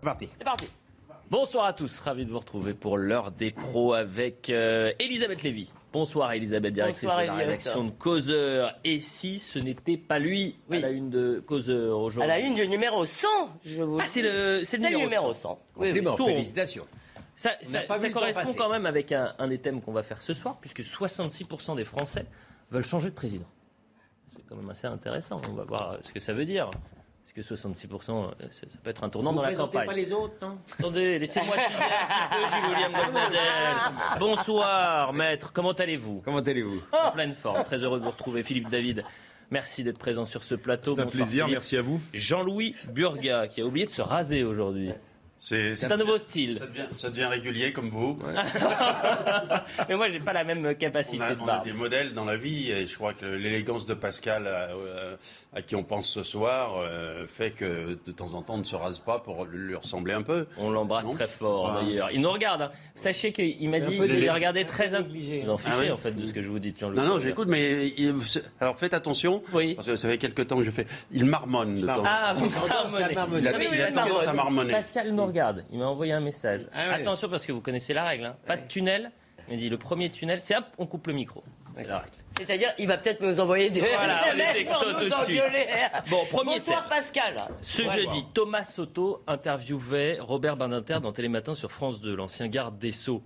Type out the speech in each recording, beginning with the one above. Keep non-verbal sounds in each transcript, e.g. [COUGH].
C'est parti. C'est parti. Bonsoir à tous, ravi de vous retrouver pour l'heure des pros avec euh, Elisabeth Lévy. Bonsoir Elisabeth, directrice Bonsoir, de la Elisabeth. rédaction de Causeur. Et si ce n'était pas lui Oui. à la une de Causeur À aujourd'hui la une du numéro 100, je vous Ah, c'est le, c'est numéro, numéro 100. 100. Oui, oui. Félicitations. Ça, correspond quand même avec un, un des thèmes qu'on va faire ce soir, puisque 66% des Français veulent changer de président. C'est quand même assez intéressant. On va voir ce que ça veut dire. Parce que 66%, euh, ça, ça peut être un tournant Vous dans la présentez campagne. pas les autres, non? Attendez, laissez-moi teaser un petit peu, Gilles William. [LAUGHS] Bonsoir, maître. Comment allez-vous? Comment allez-vous? En pleine forme. Très heureux de vous retrouver, Philippe David. Merci d'être présent sur ce plateau. C'est un Bonsoir, plaisir, Philippe. merci à vous. Jean-Louis Burga, qui a oublié de se raser aujourd'hui. C'est C'est un nouveau style. ça devient, ça devient régulier comme vous. Mais moi, j'ai pas la même capacité On a, de on a des modèles dans la vie et je crois que l'élégance de Pascal, euh, à qui on pense ce soir, euh, fait que de temps en temps on ne se rase pas pour lui ressembler un peu. On l'embrasse Non très fort Ah. d'ailleurs. Il nous regarde. hein. Sachez qu'il m'a dit qu'il négligé. regardait très. Négligé. Vous en fichez Ah oui en fait de ce que je vous dis. Non, non, j'écoute, mais il- alors faites attention, Oui. parce que ça fait quelques temps que je fais. Il marmonne de temps. Ah, vous marmonnez. Il a- il a Pascal- tendance à marmonner. Pascal regarde. Il m'a envoyé un message. Ah ouais. Attention parce que vous connaissez la règle. hein. Pas de tunnel. Il m'a dit le premier tunnel, c'est hop, on coupe le micro. C'est la règle. C'est-à-dire, il va peut-être nous envoyer des Voilà, [LAUGHS] textos pour tout nous de suite. engueuler. Bon, premier Bonsoir thème. Pascal. Ce Ouais. jeudi, Thomas Soto interviewait Robert Badinter dans Télématin sur France 2, l'ancien garde des Sceaux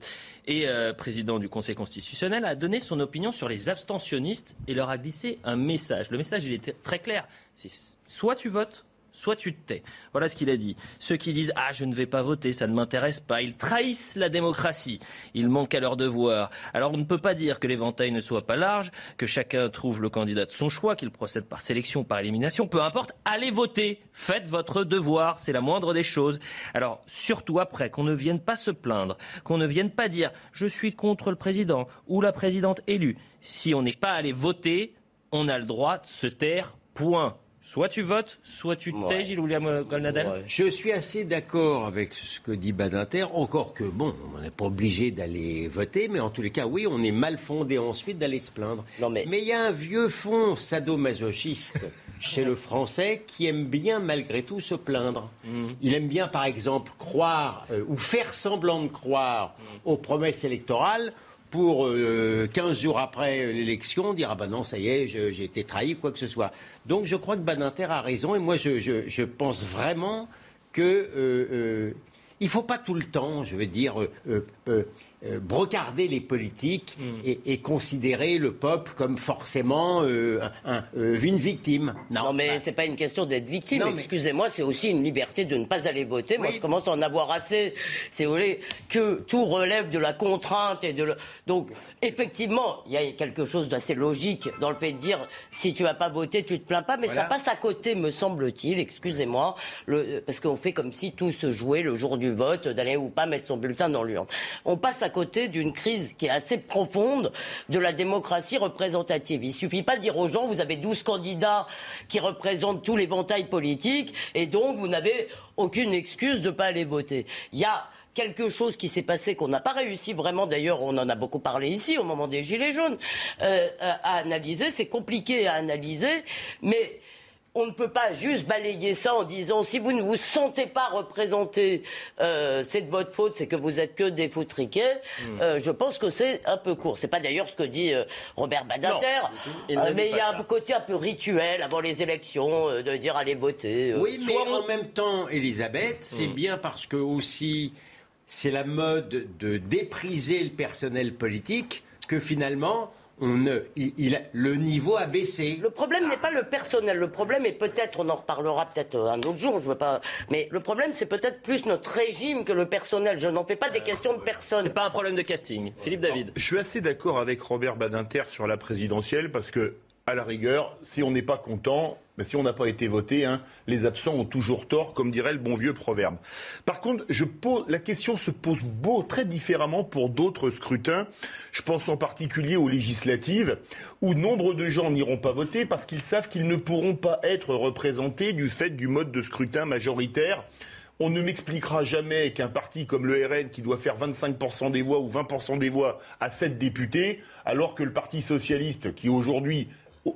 et euh, président du Conseil constitutionnel, a donné son opinion sur les abstentionnistes et leur a glissé un message. Le message, il était très clair. C'est soit tu votes, soit tu te tais. Voilà ce qu'il a dit. Ceux qui disent Ah, je ne vais pas voter, ça ne m'intéresse pas, ils trahissent la démocratie. Ils manquent à leur devoir. Alors on ne peut pas dire que l'éventail ne soit pas large, que chacun trouve le candidat de son choix, qu'il procède par sélection, par élimination. Peu importe, allez voter. Faites votre devoir. C'est la moindre des choses. Alors surtout après, qu'on ne vienne pas se plaindre, qu'on ne vienne pas dire Je suis contre le président ou la présidente élue. Si on n'est pas allé voter, on a le droit de se taire. Point. Soit tu votes, soit tu te tais, Ouais. Gilles William Golnadel. Ouais, Je suis assez d'accord avec ce que dit Badinter, encore que, bon, on n'est pas obligé d'aller voter, mais en tous les cas, oui, on est mal fondé ensuite d'aller se plaindre. Non, mais- il y a un vieux fond sadomasochiste [LAUGHS] chez le Français qui aime bien, malgré tout, se plaindre. Il aime bien, par exemple, croire euh, ou faire semblant de croire aux promesses électorales pour euh, 15 jours après l'élection dire ah ben non ça y est j'ai été trahi quoi que ce soit. Donc je crois que Badinter a raison et moi je, pense vraiment que euh, euh, faut pas tout le temps, je veux dire, euh, brocarder les politiques et, et considérer le peuple comme forcément euh, un- un- euh, une victime. Non, mais bah, c'est pas une question d'être victime. Mais- Excusez-moi, c'est aussi une liberté de ne pas aller voter. Moi, je commence à en avoir assez, si vous voulez, que tout relève de la contrainte et de le... Donc, effectivement, il y a quelque chose d'assez logique dans le fait de dire si tu vas pas voter, tu te plains pas, mais Voilà. ça passe à côté, me semble-t-il. Excusez-moi, le... parce qu'on fait comme si tout se jouait le jour du vote, d'aller ou pas mettre son bulletin dans l'urne. On passe à côté d'une crise qui est assez profonde de la démocratie représentative. Il suffit pas de dire aux gens, vous avez 12 candidats qui représentent tout l'éventail politique, et donc vous n'avez aucune excuse de pas aller voter. Il y a quelque chose qui s'est passé qu'on n'a pas réussi vraiment, d'ailleurs on en a beaucoup parlé ici au moment des Gilets jaunes, euh, à à analyser, c'est compliqué à analyser, mais on ne peut pas juste balayer ça en disant si vous ne vous sentez pas représenté, euh, c'est de votre faute, c'est que vous êtes que des foutriquets. Euh, je pense que c'est un peu court. C'est pas d'ailleurs ce que dit euh, Robert Badinter, Euh, mais il y a ça. un côté un peu rituel avant les élections euh, de dire allez voter. euh. Oui, mais on- en même temps, Elisabeth, c'est Hmm. bien parce que aussi c'est la mode de dépriser le personnel politique que finalement on ne, il, il a- le niveau a baissé. Le problème n'est pas le personnel. Le problème est peut-être, on en reparlera peut-être un autre jour, je veux pas. Mais le problème, c'est peut-être plus notre régime que le personnel. Je n'en fais pas des questions de personne. C'est pas un problème de casting. Philippe David. Je suis assez d'accord avec Robert Badinter sur la présidentielle parce que à la rigueur, si on n'est pas content, mais si on n'a pas été voté, hein, les absents ont toujours tort, comme dirait le bon vieux proverbe. Par contre, la question se pose beau, très différemment pour d'autres scrutins. Je pense en particulier aux législatives, où nombre de gens n'iront pas voter parce qu'ils savent qu'ils ne pourront pas être représentés du fait du mode de scrutin majoritaire. On ne m'expliquera jamais qu'un parti comme le RN, qui doit faire 25% des voix ou 20% des voix, a 7 députés, alors que le Parti socialiste, qui aujourd'hui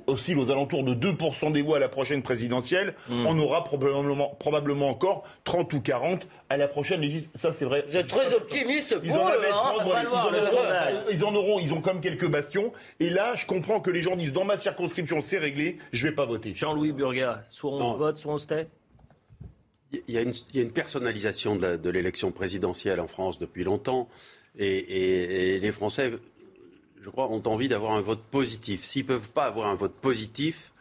oscille aux alentours de 2% des voix à la prochaine présidentielle, Hmm. on aura probablement, probablement encore 30 ou 40 à la prochaine. Ça, c'est vrai. Vous êtes très optimiste Ils pour en, eux, hein. 30, on voilà, va le voir, ils, en ils en auront, ils ont comme quelques bastions. Et là, je comprends que les gens disent dans ma circonscription, c'est réglé, je vais pas voter. Jean-Louis Burga, soit on Non. vote, soit on se tait? Il y, a une, il y a une personnalisation de l'élection présidentielle en France depuis longtemps. Et, et- et les Français, je crois, ont envie d'avoir un vote positif. S'ils ne peuvent pas avoir un vote positif,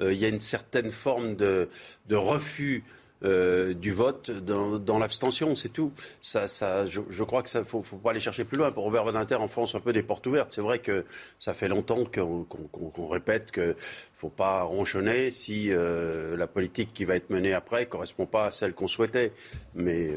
euh, il y a une certaine forme de, de refus euh, du vote dans, dans l'abstention, c'est tout. Ça, ça, je, crois que ça faut, faut pas aller chercher plus loin. Pour Robert Badinter, en France, un peu des portes ouvertes. C'est vrai que ça fait longtemps qu'on qu'on- qu'on- qu'on répète qu'il faut pas ronchonner si euh, la politique qui va être menée après correspond pas à celle qu'on souhaitait. Mais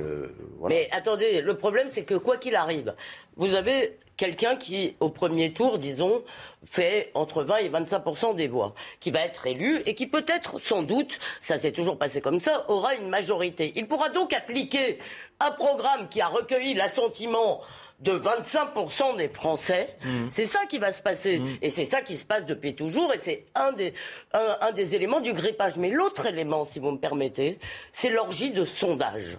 voilà. Mais attendez, le problème, c'est que quoi qu'il arrive, vous avez quelqu'un qui, au premier tour, disons, fait entre 20 et 25% des voix, qui va être élu et qui peut-être, sans doute, ça s'est toujours passé comme ça, aura une majorité. Il pourra donc appliquer un programme qui a recueilli l'assentiment de 25% des Français. C'est ça qui va se passer. Et c'est ça qui se passe depuis toujours. Et c'est un des, un, un des éléments du grippage. Mais l'autre élément, si vous me permettez, c'est l'orgie de sondage.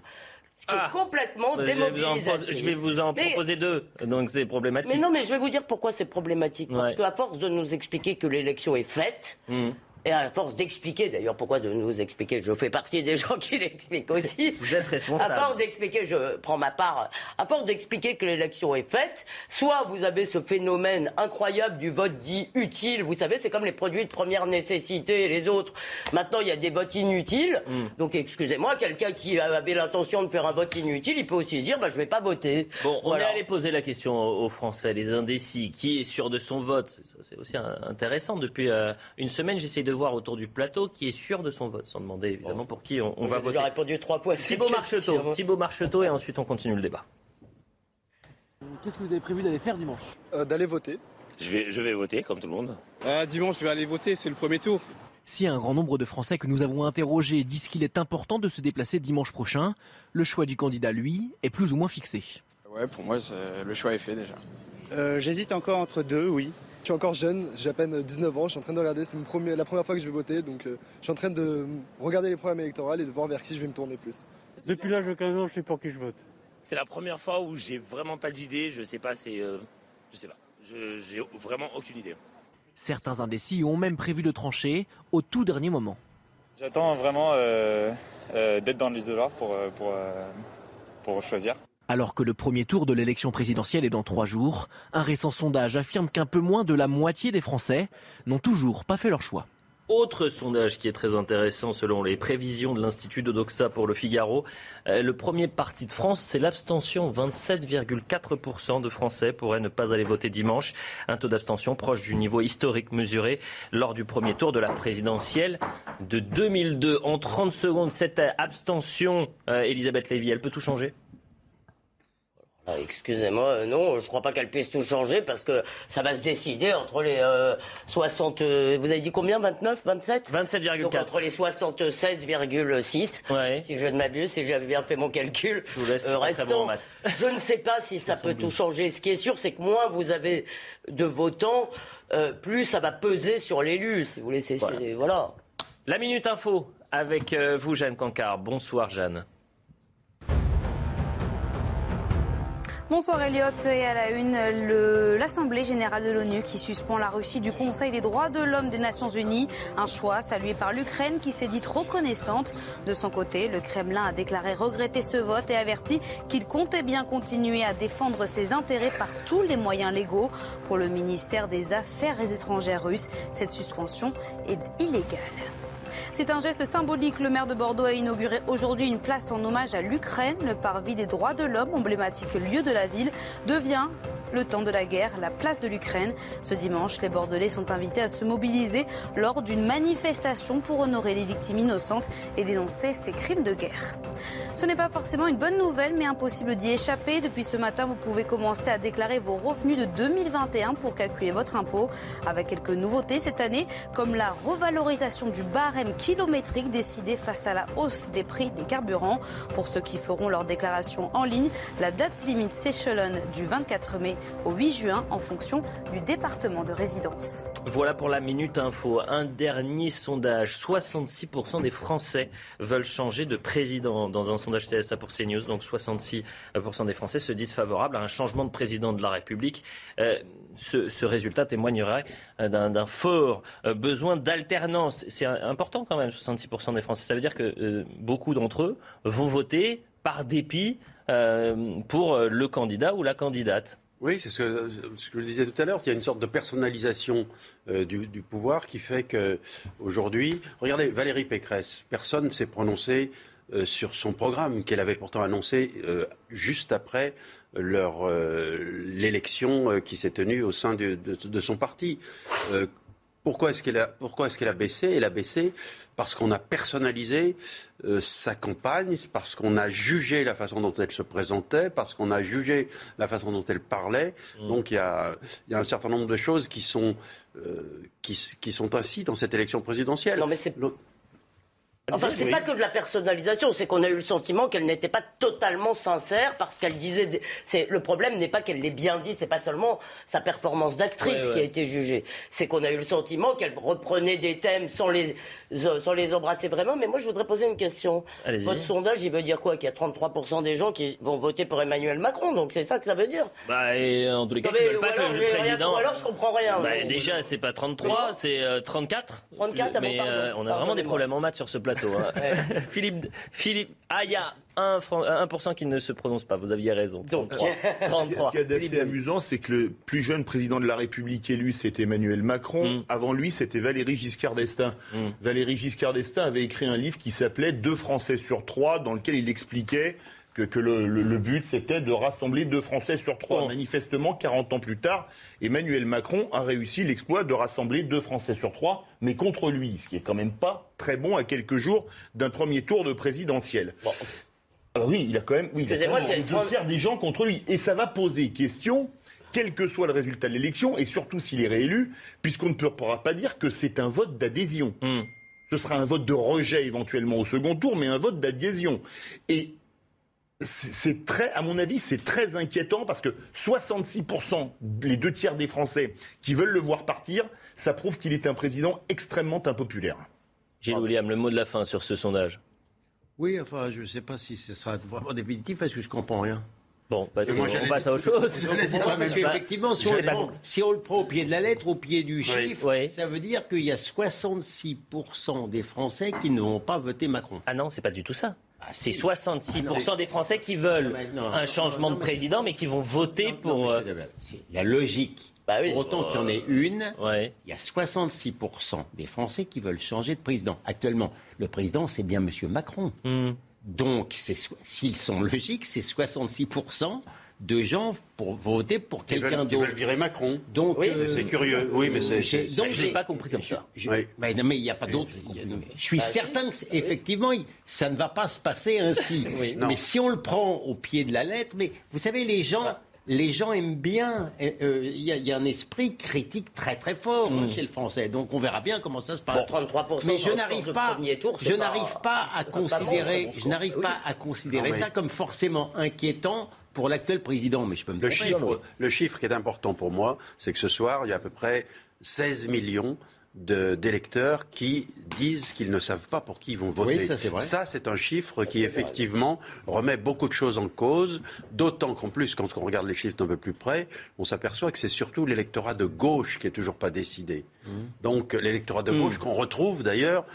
Ce qui Ah. est complètement vous en, démobilisateur. je vais vous en Mais- proposer deux, donc c'est problématique. Mais non, mais je vais vous dire pourquoi c'est problématique. Parce Ouais. qu'à force de nous expliquer que l'élection est faite, Hmm. Et à force d'expliquer, d'ailleurs, pourquoi de nous expliquer, je fais partie des [LAUGHS] gens qui l'expliquent aussi. [LAUGHS] Vous êtes responsable. À force d'expliquer, je prends ma part, à force d'expliquer que l'élection est faite, soit vous avez ce phénomène incroyable du vote dit utile, vous savez, c'est comme les produits de première nécessité et les autres. Maintenant, il y a des votes inutiles. Hmm. Donc, excusez-moi, quelqu'un qui avait l'intention de faire un vote inutile, il peut aussi dire, bah, je vais pas voter. Bon, on Voilà. est allé poser la question aux Français, les indécis, qui est sûr de son vote? C'est aussi intéressant. Depuis euh, une semaine, j'essaye de voir autour du plateau qui est sûr de son vote, sans demander évidemment pour qui on, on va J'ai voter. déjà répondu trois fois. Thibaut Marcheteau. Thibaut Marcheteau, et ensuite on continue le débat. Qu'est-ce que vous avez prévu d'aller faire dimanche Euh, d'aller voter. Je vais, je vais voter comme tout le monde. Ah, dimanche, je vais aller voter, c'est le premier tour. Si un grand nombre de Français que nous avons interrogés disent qu'il est important de se déplacer dimanche prochain, le choix du candidat, lui, est plus ou moins fixé. Ouais, pour moi, le choix est fait déjà. Euh, J'hésite encore entre deux, oui. Je suis encore jeune, j'ai à peine 19 ans, je suis en train de regarder, c'est la première fois que je vais voter, donc euh, je suis en train de regarder les programmes électoraux et de voir vers qui je vais me tourner plus. Depuis l'âge de 15 ans, je sais pour qui je vote. C'est la première fois où j'ai vraiment pas d'idée. Je sais pas, c'est. euh, je sais pas. Je- J'ai vraiment aucune idée. Certains indécis ont même prévu de trancher au tout dernier moment. J'attends vraiment euh, euh, d'être dans l'isoloir pour, pour, euh, pour choisir. Alors que le premier tour de l'élection présidentielle est dans trois jours, un récent sondage affirme qu'un peu moins de la moitié des Français n'ont toujours pas fait leur choix. Autre sondage qui est très intéressant selon les prévisions de l'Institut de Doxa pour le Figaro. Euh, le premier parti de France, c'est l'abstention. 27,4% de Français pourraient ne pas aller voter dimanche. Un taux d'abstention proche du niveau historique mesuré lors du premier tour de la présidentielle de 2002. En 30 secondes, cette abstention, euh, Elisabeth Lévy, elle peut tout changer? Excusez-moi, euh, non, je crois pas qu'elle puisse tout changer parce que ça va se décider entre les euh, 60. euh, vous avez dit combien 29 27 Donc 27,4. entre les 76,6. Ouais. Si je ne m'abuse, si j'avais bien fait mon calcul. Je vous laisse Euh, restant, je ne sais pas si ça peut tout changer. Ce qui est sûr, c'est que moins vous avez de votants, euh, plus ça va peser sur l'élu. Si vous voulez, Voilà. La Minute Info avec vous, Jeanne Cancard. Bonsoir, Jeanne. Bonsoir Elliot et à la une, l'Assemblée générale de l'ONU qui suspend la Russie du Conseil des droits de l'homme des Nations Unies. Un choix salué par l'Ukraine qui s'est dite reconnaissante. De son côté, le Kremlin a déclaré regretter ce vote et averti qu'il comptait bien continuer à défendre ses intérêts par tous les moyens légaux. Pour le ministère des Affaires étrangères russe, cette suspension est illégale. C'est un geste symbolique. Le maire de Bordeaux a inauguré aujourd'hui une place en hommage à l'Ukraine. Le parvis des droits de l'homme, emblématique lieu de la ville, devient le temps de la guerre, la place de l'Ukraine. Ce dimanche, les Bordelais sont invités à se mobiliser lors d'une manifestation pour honorer les victimes innocentes et dénoncer ces crimes de guerre. Ce n'est pas forcément une bonne nouvelle, mais impossible d'y échapper. Depuis ce matin, vous pouvez commencer à déclarer vos revenus de 2021 pour calculer votre impôt, avec quelques nouveautés cette année, comme la revalorisation du barème kilométrique décidé face à la hausse des prix des carburants. Pour ceux qui feront leur déclaration en ligne, la date limite s'échelonne du 24 mai au 8 juin en fonction du département de résidence. Voilà pour la Minute Info. Un dernier sondage. 66% des Français veulent changer de président. Dans un sondage CSA pour CNews, donc 66% des Français se disent favorables à un changement de président de la République. Euh, ce, résultat témoignerait euh, d'un fort euh, besoin d'alternance. C'est important quand même, 66% des Français. Ça veut dire que beaucoup d'entre eux vont voter par dépit pour le candidat ou la candidate. Oui, c'est ce que, je disais tout à l'heure. Il y a une sorte de personnalisation euh, du, pouvoir qui fait que aujourd'hui, regardez Valérie Pécresse, personne ne s'est prononcé euh, sur son programme qu'elle avait pourtant annoncé euh, juste après l'élection qui s'est tenue au sein de son parti. Pourquoi est-ce qu'elle a, pourquoi est-ce qu'elle a baissé? Elle a baissé parce qu'on a personnalisé euh, sa campagne, parce qu'on a jugé la façon dont elle se présentait, parce qu'on a jugé la façon dont elle parlait. Mmh. Donc il y a, y a, un certain nombre de choses qui sont, euh, qui, qui, sont ainsi dans cette élection présidentielle. Non, mais c'est... Enfin, c'est pas que de la personnalisation, c'est qu'on a eu le sentiment qu'elle n'était pas totalement sincère parce qu'elle disait. C'est le problème n'est pas qu'elle l'ait bien dit, c'est pas seulement sa performance d'actrice qui a été jugée, c'est qu'on a eu le sentiment qu'elle reprenait des thèmes sans les sans les embrasser vraiment. Mais moi, je voudrais poser une question. Votre sondage, il veut dire quoi? Qu'il y a 33% des gens qui vont voter pour Emmanuel Macron, donc c'est ça que ça veut dire? Bah, et en tous les cas, ils veulent pas que le président. ou alors, je comprends rien. Bah, déjà, c'est pas 33, c'est 34. 34, mais euh, on a vraiment des problèmes en maths sur ce plateau. Hein. [LAUGHS] Philippe, Philippe, ah, il y a 1%, qui ne se prononce pas. Vous aviez raison. Donc, [LAUGHS] Ce qui est assez amusant, c'est que le plus jeune président de la République élu, c'était Emmanuel Macron. Mm. Avant lui, c'était Valéry Giscard d'Estaing. Mm. Valéry Giscard d'Estaing avait écrit un livre qui s'appelait Deux Français sur trois, dans lequel il expliquait que, le, but, c'était de rassembler deux Français sur trois. Manifestement, 40 ans plus tard, Emmanuel Macron a réussi l'exploit de rassembler deux Français sur trois, mais contre lui, ce qui est quand même pas très bon à quelques jours d'un premier tour de présidentiel. Alors oui, il a quand même, oui, il a deux tiers des gens contre lui. Et ça va poser question quel que soit le résultat de l'élection, et surtout s'il est réélu, puisqu'on ne pourra pas dire que c'est un vote d'adhésion. Hmm. Ce sera un vote de rejet éventuellement au second tour, mais un vote d'adhésion. Et c'est très, à mon avis, c'est très inquiétant parce que 66%, les deux tiers des Français qui veulent le voir partir, ça prouve qu'il est un président extrêmement impopulaire. Gilles William, le mot de la fin sur ce sondage. Oui, enfin, je ne sais pas si ce sera vraiment définitif parce que je ne comprends rien. Bon, bah on passe à autre chose. [LAUGHS] parce qu'effectivement, si, si, on le prend au pied de la lettre, au pied du chiffre, ça veut dire qu'il y a 66% des Français qui ne vont pas voter Macron. Ah non, c'est pas du tout ça. Ah, c'est 66% des Français qui veulent un changement de président, mais qui vont voter pour. Euh, la logique. Bah pour autant qu'il y en ait une, il y a 66% des Français qui veulent changer de président. Actuellement, le président, c'est bien M. Macron. Hmm. Donc, s'ils sont logiques, c'est 66% de gens pour voter pour quelqu'un d'autre. Qui veulent virer Macron. Donc, euh, c'est curieux. Oui, mais c'est. Donc, j'ai pas compris comme ça. mais il n'y a pas d'autre. Je suis bah, certain que, effectivement, ça ne va pas se passer ainsi. [LAUGHS] mais si on le prend au pied de la lettre, mais vous savez, les gens. Bah. les gens aiment bien. Euh, euh, il y, a un esprit critique très très fort mm. chez le Français. Donc on verra bien comment ça se passe. mais je n'arrive pas, je n'arrive pas, à considérer, je n'arrive pas à considérer ça comme forcément inquiétant pour l'actuel président, mais je peux me le chiffre, le chiffre qui est important pour moi, c'est que ce soir, il y a à peu près 16 millions d'électeurs qui disent qu'ils ne savent pas pour qui ils vont voter. Oui, ça, c'est vrai. Ça, c'est un chiffre qui, effectivement, remet beaucoup de choses en cause, d'autant qu'en plus, quand on regarde les chiffres d'un peu plus près, on s'aperçoit que c'est surtout l'électorat de gauche qui est toujours pas décidé. Mmh. Donc, l'électorat de gauche mmh. qu'on retrouve, d'ailleurs,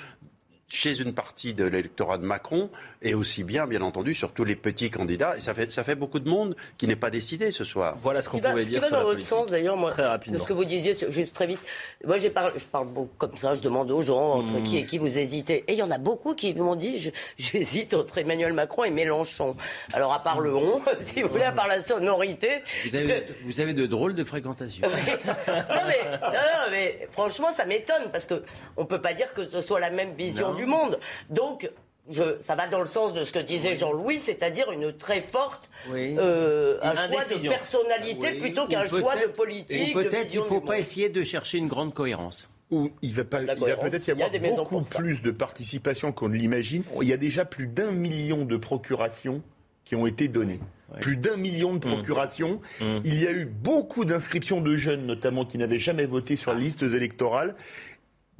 chez une partie de l'électorat de Macron et aussi bien, bien entendu, sur tous les petits candidats. Et ça fait, ça fait beaucoup de monde qui n'est pas décidé ce soir. Voilà ce qu'on pouvait dire. Ce qui va dans votre sens, d'ailleurs, moi, très rapidement. ce que vous disiez, juste très vite. Moi, je parle, je parle comme ça, je demande aux gens entre Hmm. qui et qui vous hésitez. Et il y en a beaucoup qui m'ont dit, [LAUGHS] j'hésite entre Emmanuel Macron et Mélenchon. Alors, à part le on, [LAUGHS] si vous voulez, à part la sonorité. Vous avez, vous avez de drôles de fréquentation. [LAUGHS] non, mais, non, mais franchement, ça m'étonne parce que on peut pas dire que ce soit la même vision Non. Du monde. Donc, je, ça va dans le sens de ce que disait Jean-Louis, c'est-à-dire une très forte, Oui. euh, un choix de personnalité Oui, plutôt qu'un choix de politique. Peut-être il ne faut pas monde. essayer de chercher une grande cohérence. Où il va, pas, il va peut-être y avoir beaucoup plus de participation qu'on ne l'imagine. Il y a déjà plus d'un million de procurations qui ont été données. Plus d'un million de procurations. Il y a eu beaucoup d'inscriptions de jeunes, notamment, qui n'avaient jamais voté sur les listes électorales.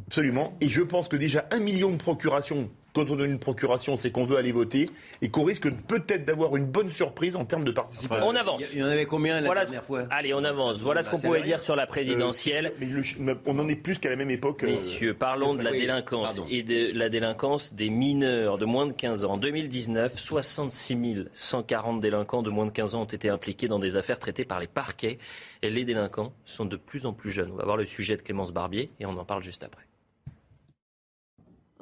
Absolument. Et je pense que déjà un million de procurations, quand on donne une procuration, c'est qu'on veut aller voter et qu'on risque peut-être d'avoir une bonne surprise en termes de participation. On avance. Il y en avait combien la Voilà ce- dernière fois Allez, on avance. Voilà ce qu'on pouvait dire sur la présidentielle. Euh, mais le- on en est plus qu'à la même époque. euh, Messieurs, parlons de la délinquance pardon. et de la délinquance des mineurs de moins de 15 ans. En 2019, 66 140 délinquants de moins de 15 ans ont été impliqués dans des affaires traitées par les parquets. Et les délinquants sont de plus en plus jeunes. On va voir le sujet de Clémence Barbier et on en parle juste après.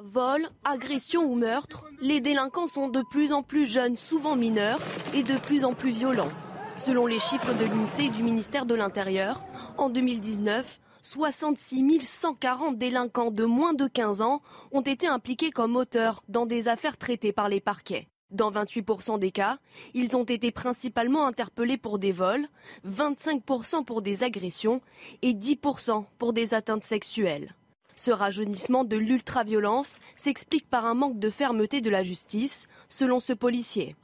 Vol, agression ou meurtre, les délinquants sont de plus en plus jeunes, souvent mineurs, et de plus en plus violents. Selon les chiffres de l'INSEE et du ministère de l'Intérieur, en 2019, 66 140 délinquants de moins de 15 ans ont été impliqués comme auteurs dans des affaires traitées par les parquets. Dans 28% des cas, ils ont été principalement interpellés pour des vols, 25% pour des agressions et 10% pour des atteintes sexuelles. Ce rajeunissement de l'ultraviolence s'explique par un manque de fermeté de la justice, selon ce policier.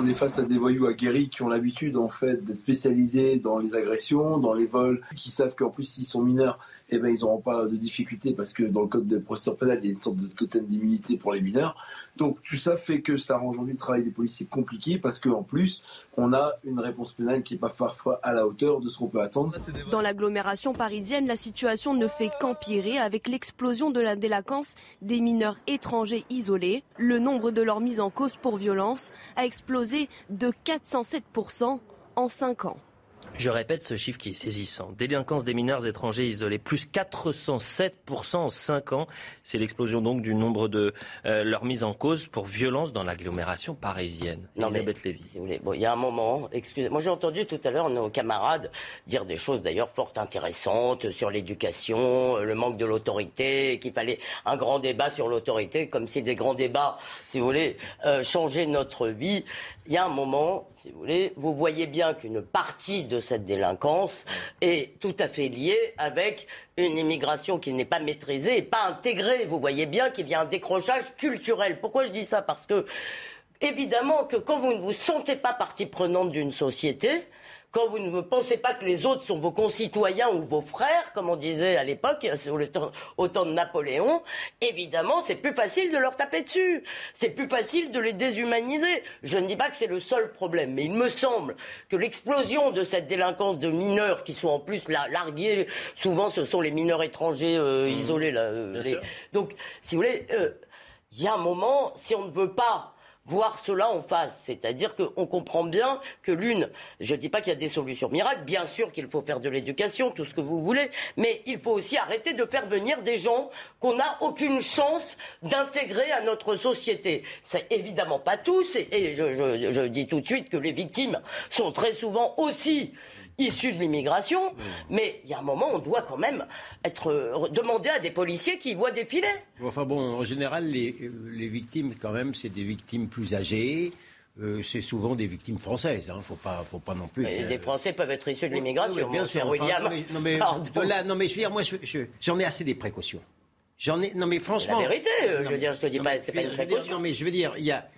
On est face à des voyous aguerris qui ont l'habitude en fait d'être spécialisés dans les agressions, dans les vols, qui savent qu'en plus s'ils sont mineurs, eh ben ils n'auront pas de difficultés parce que dans le code de procédure pénale il y a une sorte de totem d'immunité pour les mineurs. Donc tout ça fait que ça rend aujourd'hui le travail des policiers compliqué parce qu'en plus on a une réponse pénale qui n'est pas parfois à la hauteur de ce qu'on peut attendre. Dans l'agglomération parisienne, la situation ne fait qu'empirer avec l'explosion de la délinquance des mineurs étrangers isolés. Le nombre de leurs mises en cause pour violence a explosé de 407% en 5 ans. Je répète ce chiffre qui est saisissant. Délinquance des mineurs étrangers isolés, plus 407% en 5 ans. C'est l'explosion donc du nombre de euh, leur mise en cause pour violence dans l'agglomération parisienne. Non, mais- Elisabeth Lévy. Si vous voulez. Bon, il y a un moment, excusez moi j'ai entendu tout à l'heure nos camarades dire des choses d'ailleurs fort intéressantes sur l'éducation, le manque de l'autorité, qu'il fallait un grand débat sur l'autorité, comme si des grands débats, si vous voulez, euh, changeaient notre vie. Il y a un moment, si vous voulez, vous voyez bien qu'une partie de cette délinquance est tout à fait liée avec une immigration qui n'est pas maîtrisée pas intégrée. Vous voyez bien qu'il y a un décrochage culturel. Pourquoi je dis ça? Parce que évidemment quand vous ne vous sentez pas partie prenante d'une société, quand vous ne pensez pas que les autres sont vos concitoyens ou vos frères, comme on disait à l'époque, [LAUGHS] au, temps- de Napoléon, évidemment, c'est plus facile de leur taper dessus. C'est plus facile de les déshumaniser. Je ne dis pas que c'est le seul problème, mais il me semble que l'explosion de cette délinquance de mineurs qui sont en plus la- largués, souvent ce sont les mineurs étrangers euh, isolés. Là, euh, les-. Donc, si vous voulez, euh, il y a un moment, si on ne veut pas voir cela en face, c'est-à-dire qu'on comprend bien que l'une, je ne dis pas qu'il y a des solutions miracles, bien sûr qu'il faut faire de l'éducation, tout ce que vous voulez, mais il faut aussi arrêter de faire venir des gens qu'on n'a aucune chance d'intégrer à notre société. C'est évidemment pas tous, et, je- je dis tout de suite que les victimes sont très souvent aussi issus de l'immigration, mais il y a un moment, on doit quand même être euh, demander à des policiers qui voient défiler. Enfin bon, en général, les, euh, les victimes, quand même, c'est des victimes plus âgées. Euh, c'est souvent des victimes françaises. Hein. Faut pas, faut pas non plus. ça- les Français peuvent être issus de l'immigration, Oui, bien sûr. enfin, William. non, mais, non, mais, là, non, mais je veux dire, moi, je- je- j'en ai assez des précautions. J'en ai, non, mais franchement. La vérité, euh, je veux dire, je te dis pas, mais c'est pas une veux dire, précaution. Non, mais je veux dire, il y a,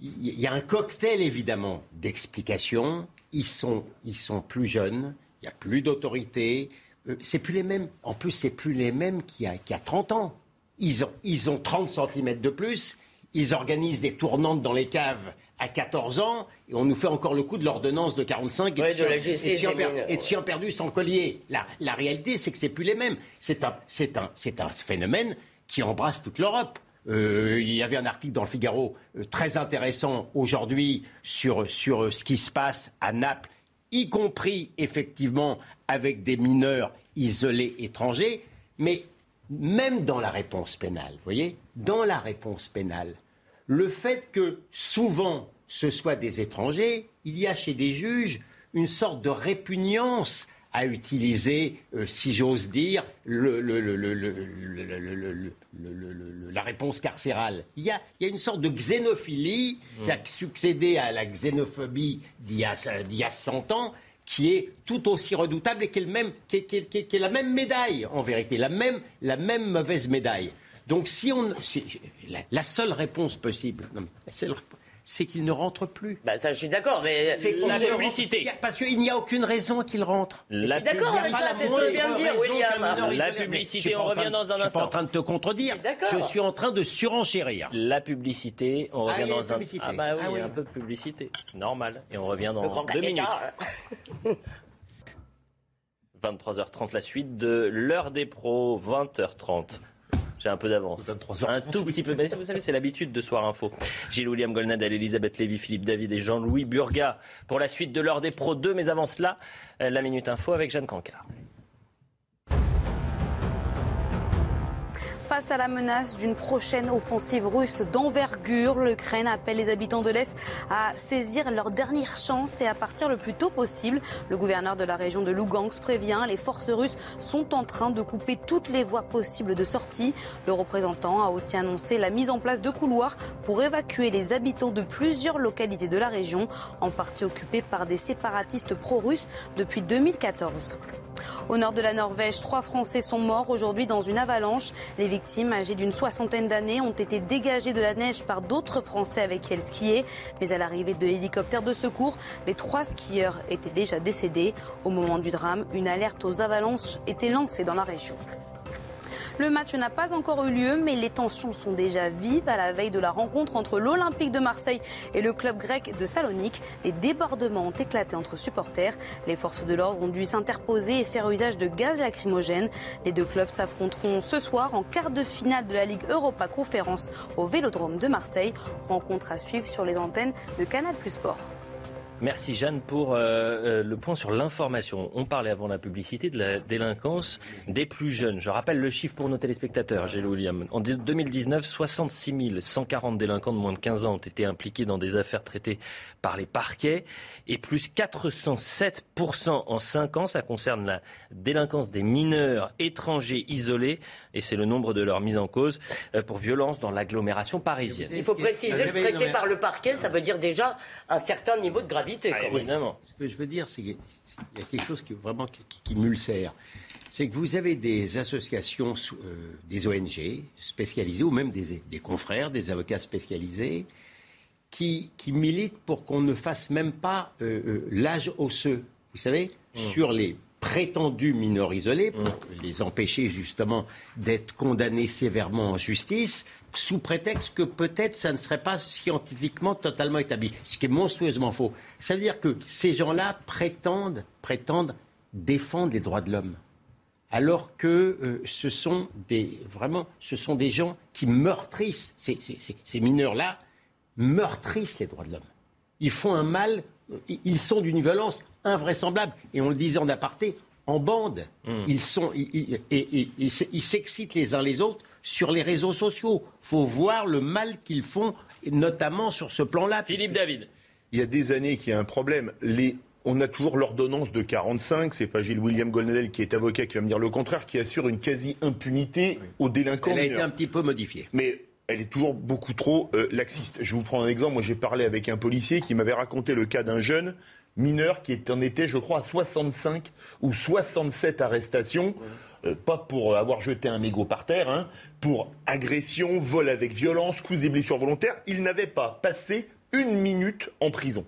il y a un cocktail évidemment d'explications. Ils sont, ils sont plus jeunes. Il y a plus d'autorité. Euh, c'est plus les mêmes. En plus, c'est plus les mêmes qu'il y a, y a 30 ans. Ils ont, ils ont 30 cm de plus. Ils organisent des tournantes dans les caves à 14 ans et on nous fait encore le coup de l'ordonnance de 45 et Ouais, de, de la et de per- et de chien perdu sans collier. La, la réalité, c'est que c'est plus les mêmes. C'est un, un, c'est un phénomène qui embrasse toute l'Europe. Euh, il y avait un article dans le Figaro euh, très intéressant aujourd'hui sur, sur ce qui se passe à Naples, y compris effectivement avec des mineurs isolés étrangers. Mais même dans la réponse pénale, vous voyez, dans la réponse pénale, le fait que souvent ce soit des étrangers, il y a chez des juges une sorte de répugnance à utiliser, euh, si j'ose dire, le, la réponse carcérale. Il y, a, il y, a, une sorte de xénophilie qui a succédé à la xénophobie d'il y, a 100 ans, qui est tout aussi redoutable et qui est, le même, qui est, qui est, qui est la même médaille, en vérité, la même, la même mauvaise médaille. Donc, si on. Si, la, la, seule réponse possible. Non, la seule, c'est qu'il ne rentre plus. Bah ça, je suis d'accord, mais la publicité. Parce qu'il n'y a aucune raison qu'il rentre. La d'accord, mais ça, c'est ce que vient de dire, William. La publicité, on revient dans un instant. Je suis pas en train de te contredire. Je suis en train de surenchérir. La publicité, on revient dans un. Ah bah oui, un peu de publicité, c'est normal. Et on revient dans deux minutes. 23h30, [LAUGHS] la suite de l'heure des pros, 20h30. J'ai un peu d'avance. Un tout petit peu. Mais vous savez, c'est l'habitude de Soir Info. Gilles William Golnadel, Elisabeth Lévy, Philippe David et Jean-Louis Burga pour la suite de l'heure des pros 2. Mais avant cela, euh, la Minute Info avec Jeanne Cancard. Face à la menace d'une prochaine offensive russe d'envergure, l'Ukraine appelle les habitants de l'Est à saisir leur dernière chance et à partir le plus tôt possible. Le gouverneur de la région de Lugansk prévient les forces russes sont en train de couper toutes les voies possibles de sortie. Le représentant a aussi annoncé la mise en place de couloirs pour évacuer les habitants de plusieurs localités de la région, en partie occupées par des séparatistes pro-russes depuis 2014. Au nord de la Norvège, trois Français sont morts aujourd'hui dans une avalanche. Les victimes, âgées d'une soixantaine d'années, ont été dégagées de la neige par d'autres Français avec qui elles skiaient. Mais à l'arrivée de l'hélicoptère de secours, les trois skieurs étaient déjà décédés. Au moment du drame, une alerte aux avalanches était lancée dans la région. Le match n'a pas encore eu lieu, mais les tensions sont déjà vives à la veille de la rencontre entre l'Olympique de Marseille et le club grec de Salonique. Des débordements ont éclaté entre supporters. Les forces de l'ordre ont dû s'interposer et faire usage de gaz lacrymogène. Les deux clubs s'affronteront ce soir en quart de finale de la Ligue Europa Conférence au Vélodrome de Marseille. Rencontre à suivre sur les antennes de Canal Plus Sport. Merci Jeanne pour euh, euh, le point sur l'information. On parlait avant la publicité de la délinquance des plus jeunes. Je rappelle le chiffre pour nos téléspectateurs, Gilles William. En 2019, 66 140 délinquants de moins de 15 ans ont été impliqués dans des affaires traitées par les parquets et plus 407% en 5 ans. Ça concerne la délinquance des mineurs étrangers isolés et c'est le nombre de leurs mises en cause euh, pour violence dans l'agglomération parisienne. Il faut préciser que traité par le parquet, ça veut dire déjà un certain niveau de gravité. Ah, évidemment. Ce que je veux dire, c'est qu'il y a quelque chose qui vraiment qui, qui m'ulcère. C'est que vous avez des associations, euh, des ONG spécialisées, ou même des, des, confrères, des avocats spécialisés, qui, qui militent pour qu'on ne fasse même pas euh, euh, l'âge osseux. Vous savez, mmh. sur les prétendus mineurs isolés, pour mmh. les empêcher justement d'être condamnés sévèrement en justice, sous prétexte que peut-être ça ne serait pas scientifiquement totalement établi, ce qui est monstrueusement faux. Ça veut dire que ces gens-là prétendent, prétendent défendre les droits de l'homme, alors que euh, ce sont des vraiment, ce sont des gens qui meurtrissent ces, ces, ces mineurs-là meurtrissent les droits de l'homme. Ils font un mal, ils sont d'une violence invraisemblable. Et on le disait en aparté, en bande. Mm. Ils sont, ils s'excitent les uns les autres sur les réseaux sociaux. Il faut voir le mal qu'ils font, notamment sur ce plan-là. Philippe David. Il y a des années qu'il y a un problème. Les, on a toujours l'ordonnance de 45, c'est pas Gilles William Golnadel qui est avocat qui va me dire le contraire, qui assure une quasi-impunité aux délinquants. Elle a été un petit peu modifiée. Mais elle est toujours beaucoup trop euh, laxiste. Je vous prends un exemple. Moi, j'ai parlé avec un policier qui m'avait raconté le cas d'un jeune mineur qui en était, je crois, à 65 ou 67 arrestations. Euh, pas pour avoir jeté un mégot par terre, hein, pour agression, vol avec violence, coups et blessures volontaires. Il n'avait pas passé une minute en prison.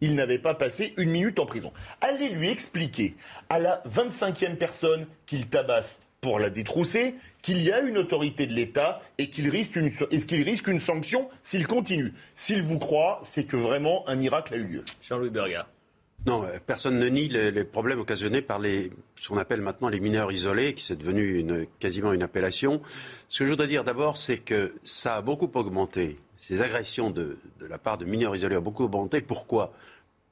Il n'avait pas passé une minute en prison. Allez lui expliquer à la 25e personne qu'il tabasse pour la détrousser qu'il y a une autorité de l'État et qu'il risque, une, qu'il risque une sanction s'il continue. S'il vous croit, c'est que vraiment un miracle a eu lieu. Jean-Louis Berger. Non, euh, personne ne nie les, problèmes occasionnés par les, ce qu'on appelle maintenant les mineurs isolés, qui c'est devenu quasiment une appellation. Ce que je voudrais dire d'abord, c'est que ça a beaucoup augmenté. Ces agressions de, de la part de mineurs isolés ont beaucoup augmenté. Pourquoi?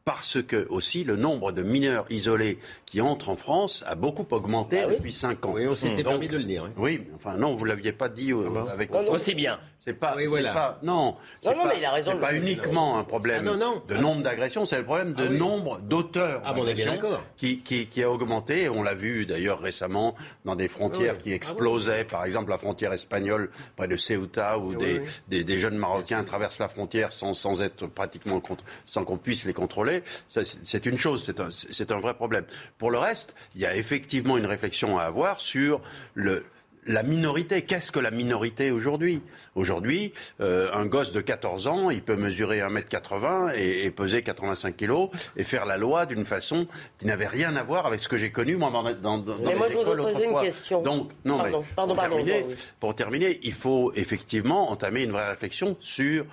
Parce que aussi le nombre de mineurs isolés qui entrent en France a beaucoup augmenté Ah oui depuis 5 ans. Oui, on s'était permis de le dire. hein. Oui, enfin non, vous l'aviez pas dit euh, avec Non, non. Aussi bien. C'est pas, Oui, voilà. pas- non, c'est non, pas, mais il a raison c'est de pas uniquement un problème Ah, non, non. de nombre d'agressions, c'est le problème de Ah oui. nombre d'auteurs Ah, bon, on est bien d'agressions d'accord. qui, qui, qui a augmenté. On l'a vu d'ailleurs récemment dans des frontières Oui, oui. qui explosaient, par exemple la frontière espagnole près de Ceuta, où des, oui. Des, des jeunes Marocains traversent la frontière sans, sans être pratiquement sans qu'on puisse les contrôler. C'est- une chose, c'est un, vrai problème. Pour le reste, il y a effectivement une réflexion à avoir sur le la minorité, qu'est-ce que la minorité aujourd'hui? Aujourd'hui, euh, un gosse de 14 ans, il peut mesurer 1m80 et, et peser 85 kilos et faire la loi d'une façon qui n'avait rien à voir avec ce que j'ai connu moi dans, dans, dans Mais les moi, je vous ai posé une question. Donc, non, Pardon, mais pardon, pour, pardon, terminer, pardon, oui. pour terminer, il faut effectivement entamer une vraie réflexion sur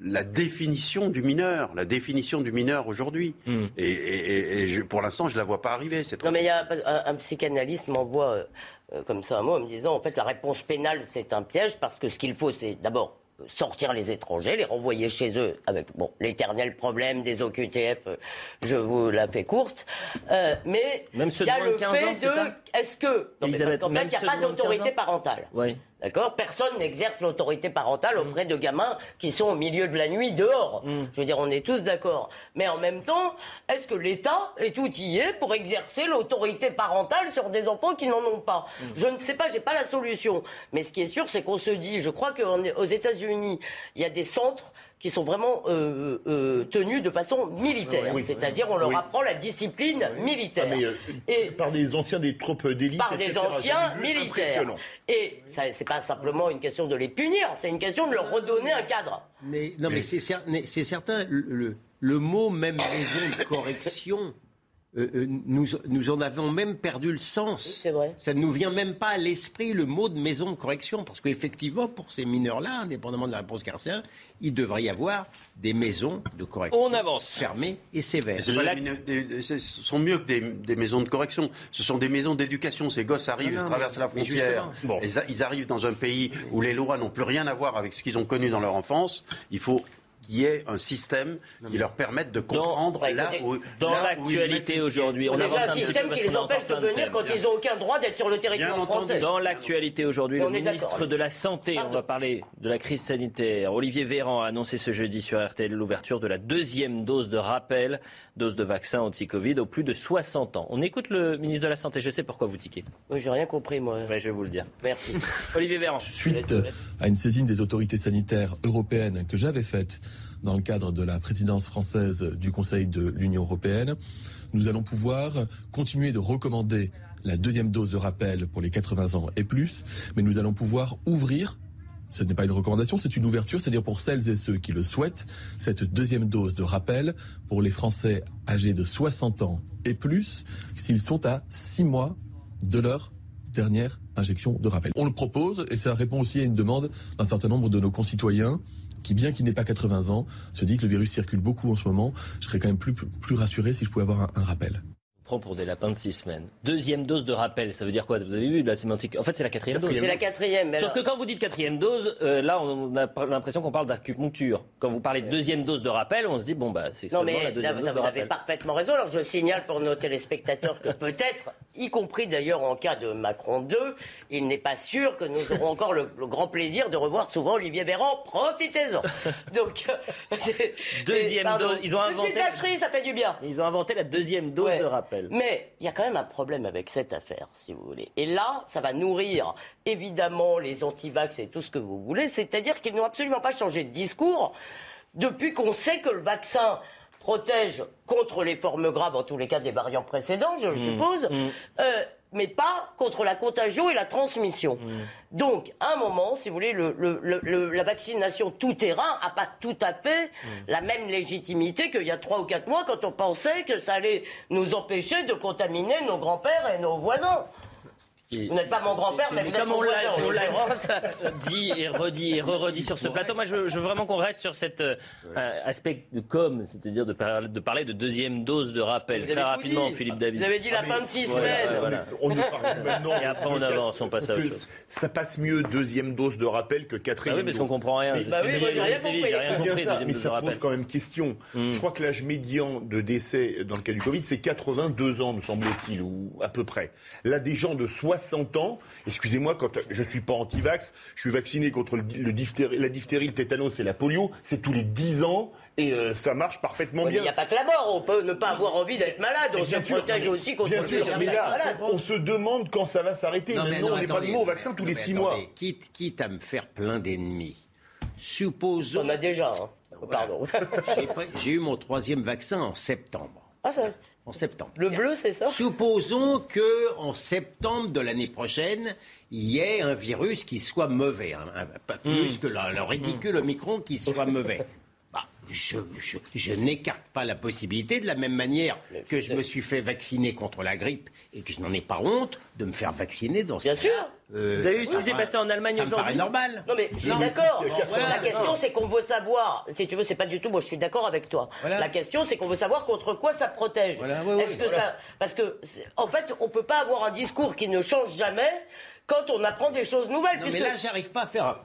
la définition du mineur, la définition du mineur aujourd'hui. Hmm. Et, et- et- et je- pour l'instant, je la vois pas arriver. Non, mais il y a un, un psychanalyste m'envoie euh, euh, comme ça un mot en me disant en fait la réponse pénale c'est un piège parce que ce qu'il faut c'est d'abord sortir les étrangers, les renvoyer chez eux avec bon l'éternel problème des OQTF, euh, je vous la fais courte, Euh, mais il y a le 15 fait ans, de est-ce que non, mais parce qu'en fait il n'y a pas de moins de 15 d'autorité parentale. Oui. D'accord Personne n'exerce l'autorité parentale auprès de gamins qui sont au milieu de la nuit dehors. Mm. Je veux dire, on est tous d'accord. Mais en même temps, est-ce que l'État est outillé pour exercer l'autorité parentale sur des enfants qui n'en ont pas? Mm. Je ne sais pas, j'ai pas la solution. Mais ce qui est sûr, c'est qu'on se dit, je crois qu'aux États-Unis, il y a des centres qui sont vraiment euh, euh, tenus de façon militaire. Oui. C'est-à-dire, on leur Oui. apprend la discipline militaire. Ah, mais, euh, Et par des anciens des troupes d'élite. par des anciens militaires. Et ça, c'est pas simplement une question de les punir, c'est une question de leur redonner un cadre. Mais, non, mais, c'est cer- mais c'est certain, le, le- le mot même maison de correction, euh, euh, nous, nous en avons même perdu le sens. C'est vrai. Ça ne nous vient même pas à l'esprit le mot de maison de correction, parce qu'effectivement, pour ces mineurs-là, indépendamment de la réponse carcérienne, il devrait y avoir des maisons de correction. On avance. Fermées et sévères. Ce sont mieux que des, des maisons de correction. Ce sont des maisons d'éducation. Ces gosses arrivent, Non, traversent mais- la frontière. Bon. Ils arrivent dans un pays où les lois n'ont plus rien à voir avec ce qu'ils ont connu dans leur enfance. Il faut qu'il y ait un système qui leur permette de comprendre Bah, là écoutez, où Dans là où ils l'actualité aujourd'hui, on On a déjà un système qui les empêche de venir quand ils n'ont aucun droit d'être sur le territoire Bien français. Dans l'actualité aujourd'hui, le est ministre de la Santé, on va parler de la crise sanitaire, Olivier Véran a annoncé ce jeudi sur RTL l'ouverture de la deuxième dose de rappel, dose de vaccin anti-Covid aux plus de 60 ans. On écoute le ministre de la Santé, je sais pourquoi vous tiquez. Oui, J'ai rien compris, moi. Ouais, je vais vous le dire. Merci. [LAUGHS] Olivier Véran. Suite à une saisine des autorités sanitaires européennes que j'avais faite dans le cadre de la présidence française du Conseil de l'Union européenne, nous allons pouvoir continuer de recommander la deuxième dose de rappel pour les 80 ans et plus, mais nous allons pouvoir ouvrir ce n'est pas une recommandation, c'est une ouverture, c'est-à-dire pour celles et ceux qui le souhaitent, cette deuxième dose de rappel pour les Français âgés de 60 ans et plus, s'ils sont à 6 mois de leur dernière injection de rappel. On le propose et ça répond aussi à une demande d'un certain nombre de nos concitoyens qui, bien qu'il n'ait pas 80 ans, se disent que le virus circule beaucoup en ce moment. Je serais quand même plus, plus rassuré si je pouvais avoir un, un rappel. Prend pour des lapins de six semaines. Deuxième dose de rappel, ça veut dire quoi? Vous avez vu la sémantique? En fait, c'est la quatrième dose. C'est la quatrième. Sauf que quand vous dites quatrième dose, euh, là, on a l'impression qu'on parle d'acupuncture. Quand vous parlez de deuxième dose de rappel, on se dit bon bah c'est Non mais la là, deuxième vous dose de avez rappel. parfaitement raison. Alors je signale pour nos [LAUGHS] téléspectateurs que peut-être, y compris d'ailleurs en cas de Macron 2, il n'est pas sûr que nous aurons encore le, le grand plaisir de revoir souvent Olivier Véran. Profitez-en. [LAUGHS] Donc euh, Deuxième pardon. dose, ils ont inventé- ça fait du bien. Ils ont inventé la deuxième dose Ouais. de rappel. Mais il y a quand même un problème avec cette affaire, si vous voulez. Et là, ça va nourrir évidemment les antivax et tout ce que vous voulez. C'est-à-dire qu'ils n'ont absolument pas changé de discours depuis qu'on sait que le vaccin protège contre les formes graves, en tous les cas des variants précédents, je suppose, euh, mais pas contre la contagion et la transmission. Donc, à un moment, si vous voulez, le- le- le- le- la vaccination tout terrain n'a pas tout à fait la même légitimité qu'il y a trois ou quatre mois quand on pensait que ça allait nous empêcher de contaminer nos grands-pères et nos voisins. Vous n'êtes pas mon grand-père, mais vous êtes comme mon on l'a voisin. on l'a [LAUGHS] dit et redit et re-redit sur ce plateau, moi je, je veux vraiment qu'on reste sur cet euh, euh, aspect de com, c'est-à-dire de, par- de parler de deuxième dose de rappel. Vous Très rapidement, dit. Philippe David. Vous avez dit la fin de six Voilà, semaines. voilà. On ne parle maintenant. Et après on avance, on passe à autre chose. Ça passe mieux deuxième dose de rappel que Ah quatrième oui, parce dose. qu'on comprend rien. Mais- Bah oui, moi, j'ai rien compris. mais dose ça pose quand même question. Mm. Je crois que l'âge médian de décès dans le cas du Covid, c'est 82 ans, me semble-t-il, ou à peu près. Là, des gens de 60 ans, excusez-moi, quand je suis pas anti-vax, je suis vacciné contre le, le diphtérie- la diphtérie, le tétanos et la polio, c'est tous les 10 ans, et euh, ça marche parfaitement Ouais, mais Il bien. n'y a pas que la mort, on peut ne pas avoir envie d'être malade, on Bien se sûr, protège mais- aussi contre Bien le sûr, mais là, malade. on se demande quand ça va s'arrêter. Non, mais Maintenant, non, on n'est pas de au vaccin tous non, les mais 6 attendez, mois. Quitte, quitte à me faire plein d'ennemis. Supposons. On a déjà, hein. pardon. J'ai eu mon troisième vaccin en septembre. Ah, ça- En septembre. le bleu, c'est ça? Supposons que en septembre de l'année prochaine, il y ait un virus qui soit mauvais, hein, un- pas plus que le, le ridicule Omicron qui soit mauvais. [LAUGHS] Je je- je n'écarte pas la possibilité, de la même manière que je me suis fait vacciner contre la grippe et que je n'en ai pas honte de me faire vacciner dans ce Bien sûr. Euh, Vous avez vu ce ça qui s'est passé en Allemagne Ça me paraît aujourd'hui normal. Non mais je suis d'accord. il y a 80 La question c'est qu'on veut savoir. Si tu veux, c'est pas du tout. Moi, je suis d'accord avec toi. Voilà. La question c'est qu'on veut savoir contre quoi ça protège. Voilà, que ça Parce que en fait, on peut pas avoir un discours qui ne change jamais quand on apprend des choses nouvelles. Non, mais puisque- là, j'arrive pas à faire,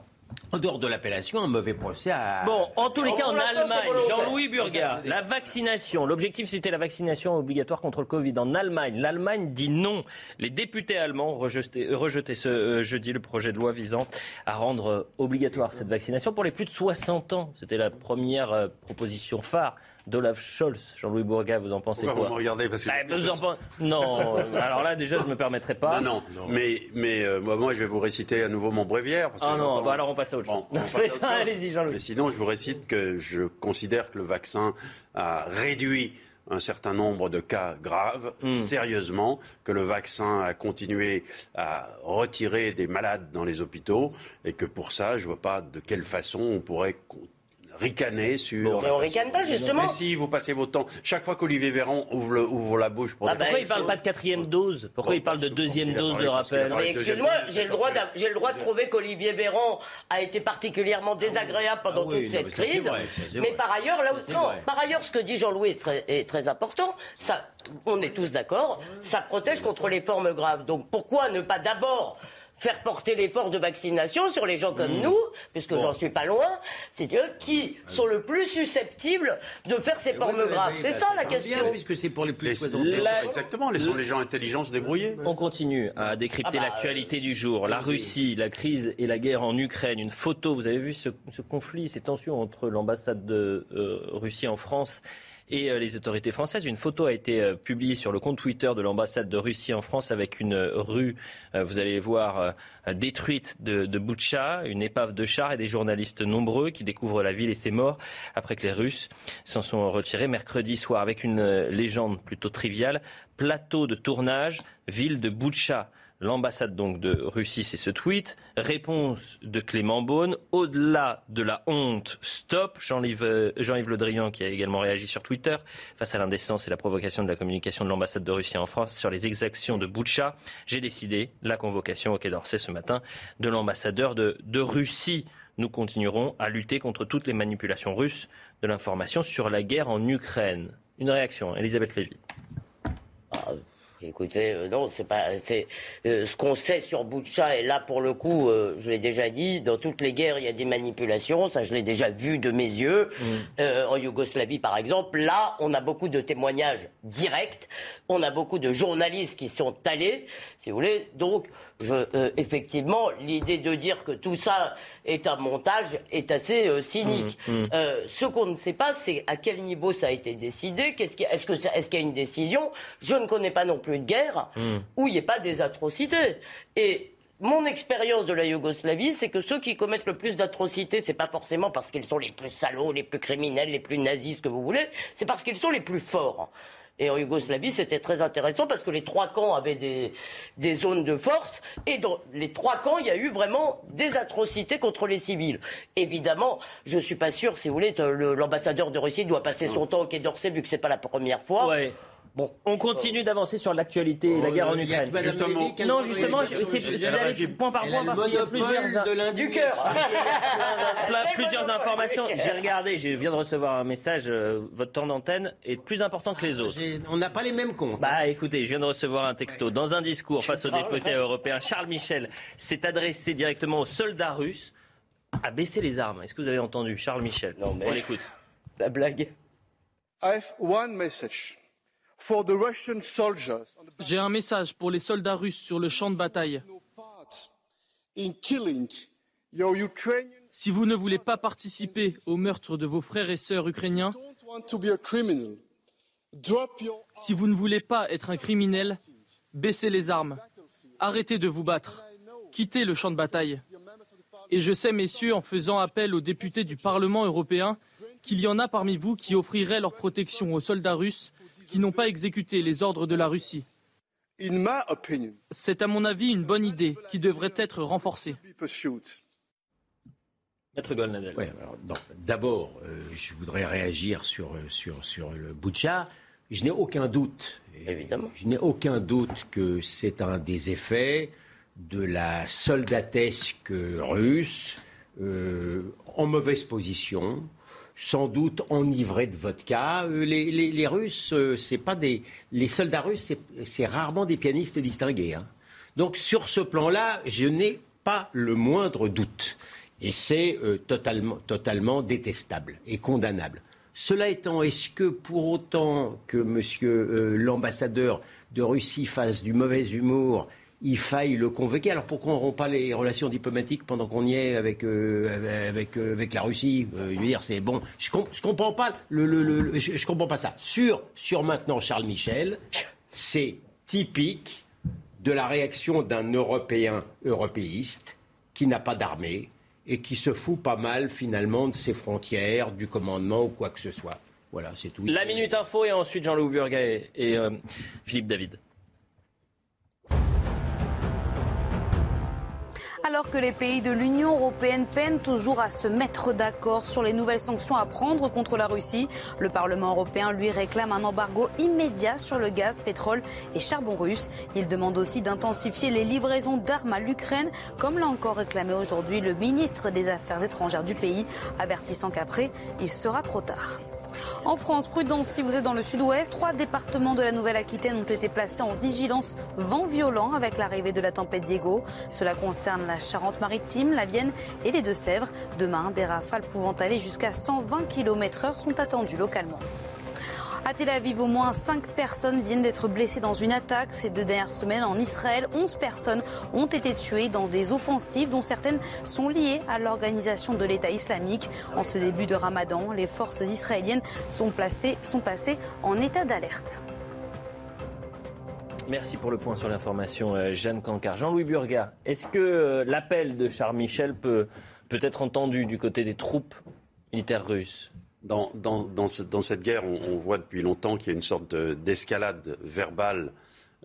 en dehors de l'appellation, un mauvais procès à. Bon, en tous les cas, en Allemagne. Jean-Louis Burga, la vaccination, l'objectif c'était la vaccination obligatoire contre le Covid en Allemagne. L'Allemagne dit non. Les députés allemands ont rejeté, euh, rejeté ce euh, jeudi le projet de loi visant à rendre euh, obligatoire cette vaccination pour les plus de 60 ans. C'était la première euh, proposition phare d'Olaf Scholz. Jean-Louis Burga, vous en pensez Pourquoi quoi vous me regardez Parce que Bah, vous en pensez- Non, [LAUGHS] alors là déjà je ne me permettrai pas. Non, non, mais, mais euh, moi, moi, je vais vous réciter à nouveau mon bréviaire. Parce que Ah non, bah alors on passe à autre chose. Bon. Allez-y Jean-Louis. Mais sinon, je vous récite que je considère que le vaccin a réduit un certain nombre de cas graves, Hmm. sérieusement, que le vaccin a continué à retirer des malades dans les hôpitaux, et que pour ça, je ne vois pas de quelle façon on pourrait ricaner sur... Mais on ricane pas justement. Mais si, vous passez votre temps. Chaque fois qu'Olivier Véran ouvre, le- ouvre la bouche pour Ah dire- bah, Pourquoi il parle pas de quatrième dose Pourquoi Bon, il parle de deuxième dose de rappel Mais excuse-moi, j'ai le droit, d'a- j'ai le droit de trouver qu'Olivier Véran a été particulièrement désagréable pendant Ah oui, toute cette mais crise. vrai, mais par ailleurs, là où, non, par ailleurs, ce que dit Jean-Louis est très, est très important. Ça, on est tous d'accord. Ça protège contre les formes graves. Donc pourquoi ne pas d'abord faire porter l'effort de vaccination sur les gens Mmh. comme nous, puisque j'en suis pas loin, c'est eux qui sont le plus susceptibles de faire ces formes graves. oui, c'est bah, ça la question. bien, puisque c'est pour les plus de Laisse- 60 laissons- La- Exactement, laissons les gens intelligents se débrouiller. On continue à décrypter Ah bah, l'actualité du jour. La Russie, la crise et la guerre en Ukraine. Une photo, vous avez vu ce, ce conflit, ces tensions entre l'ambassade de euh, Russie en France et euh, les autorités françaises. Une photo a été euh, publiée sur le compte Twitter de l'ambassade de Russie en France avec une euh, rue, vous allez voir, détruite de, de Boutcha, une épave de char et des journalistes nombreux qui découvrent la ville et ses morts après que les Russes s'en sont retirés mercredi soir avec une légende plutôt triviale. Plateau de tournage, ville de Boutcha. L'ambassade donc de Russie, c'est ce tweet. Réponse de Clément Beaune. Au-delà de la honte, stop. Jean-Yves euh, Jean-Yves Le Drian qui a également réagi sur Twitter face à l'indécence et la provocation de la communication de l'ambassade de Russie en France sur les exactions de Boutcha. J'ai décidé la convocation au Quai d'Orsay ce matin de l'ambassadeur de, de Russie. Nous continuerons à lutter contre toutes les manipulations russes de l'information sur la guerre en Ukraine. Une réaction, Elisabeth Lévy. Écoutez, euh, non, c'est pas, c'est euh, ce qu'on sait sur Boutcha et là pour le coup, euh, je l'ai déjà dit, dans toutes les guerres il y a des manipulations, ça je l'ai déjà vu de mes yeux. Euh, en Yougoslavie par exemple, là on a beaucoup de témoignages directs, on a beaucoup de journalistes qui sont allés, si vous voulez. Donc, je, effectivement, l'idée de dire que tout ça est un montage est assez cynique. Euh, ce qu'on ne sait pas, c'est à quel niveau ça a été décidé. Qu'est-ce qui- Est-ce que ça- est-ce qu'il y a une décision? Je ne connais pas non plus de guerre où il n'y ait pas des atrocités. Et mon expérience de la Yougoslavie, c'est que ceux qui commettent le plus d'atrocités, c'est pas forcément parce qu'ils sont les plus salauds, les plus criminels, les plus nazis, ce que vous voulez, c'est parce qu'ils sont les plus forts. Et en Yougoslavie, c'était très intéressant parce que les trois camps avaient des, des zones de force. Et dans les trois camps, il y a eu vraiment des atrocités contre les civils. Évidemment, je suis pas sûr, si vous voulez, le- l'ambassadeur de Russie doit passer son temps au Quai d'Orsay vu que c'est pas la première fois. Ouais. Bon. On continue d'avancer sur l'actualité et la Oh, guerre en Ukraine. Justement. Lévy Non, justement, c'est point par point parce qu'il y a plusieurs de l'indignation. [LAUGHS] Plein- plusieurs informations. J'ai regardé, je viens de recevoir un message. euh, votre temps d'antenne est plus important que les autres. J'ai- On n'a pas les mêmes comptes. Bah écoutez, je viens de recevoir un texto. Dans un discours face aux députés européens, Charles Michel s'est adressé directement aux soldats russes à baisser les armes. Est-ce que vous avez entendu Charles Michel? Non, mais- On l'écoute. La blague. I have one message J'ai un message pour les soldats russes sur le champ de bataille. Si vous ne voulez pas participer au meurtre de vos frères et sœurs ukrainiens, si vous ne voulez pas être un criminel, baissez les armes. Arrêtez de vous battre. Quittez le champ de bataille. Et je sais, messieurs, en faisant appel aux députés du Parlement européen, qu'il y en a parmi vous qui offriraient leur protection aux soldats russes qui n'ont pas exécuté les ordres de la Russie. in my opinion, C'est à mon avis une bonne idée qui devrait être renforcée. D'abord, euh, je voudrais réagir sur, euh, sur, sur le Butcha. Je n'ai aucun doute, Évidemment. je n'ai aucun doute que c'est un des effets de la soldatesque russe euh, en mauvaise position, sans doute enivrés de vodka. Euh, Les, les- Russes, euh, c'est pas des, les soldats russes, c'est- rarement des pianistes distingués. hein. Donc sur ce plan-là, je n'ai pas le moindre doute. Et c'est euh, totalement, totalement détestable et condamnable. Cela étant, est-ce que pour autant que monsieur l'ambassadeur de Russie fasse du mauvais humour, il faille le convoquer Alors pourquoi on rompt pas les relations diplomatiques pendant qu'on y est avec, euh, avec, euh, avec la Russie? Euh, Je veux dire, c'est bon. Je, com- je comprends pas je, comprends pas ça. Sur, sur maintenant Charles Michel, c'est typique de la réaction d'un Européen européiste qui n'a pas d'armée et qui se fout pas mal finalement de ses frontières, du commandement ou quoi que ce soit. Voilà, c'est tout. La Minute Info et ensuite Jean-Louis Burguet et Philippe David. Alors que les pays de l'Union européenne peinent toujours à se mettre d'accord sur les nouvelles sanctions à prendre contre la Russie, le Parlement européen lui réclame un embargo immédiat sur le gaz, pétrole et charbon russe. Il demande aussi d'intensifier les livraisons d'armes à l'Ukraine, comme l'a encore réclamé aujourd'hui le ministre des Affaires étrangères du pays, avertissant qu'après, il sera trop tard. En France, prudence si vous êtes dans le sud-ouest. Trois départements de la Nouvelle-Aquitaine ont été placés en vigilance vent violent avec l'arrivée de la tempête Diego. Cela concerne la Charente-Maritime, la Vienne et les Deux-Sèvres. Demain, des rafales pouvant aller jusqu'à 120 km/h sont attendues localement. À Tel Aviv, au moins 5 personnes viennent d'être blessées dans une attaque. Ces deux dernières semaines en Israël, 11 personnes ont été tuées dans des offensives dont certaines sont liées à l'organisation de l'État islamique. En ce début de ramadan, les forces israéliennes sont, placées, sont passées en état d'alerte. Merci pour le point sur l'information, euh, Jeanne Cancard. Jean-Louis Burga, est-ce que euh, l'appel de Charles Michel peut être entendu du côté des troupes militaires russes? Dans, dans, dans, ce- dans cette guerre, on, voit depuis longtemps qu'il y a une sorte de- d'escalade verbale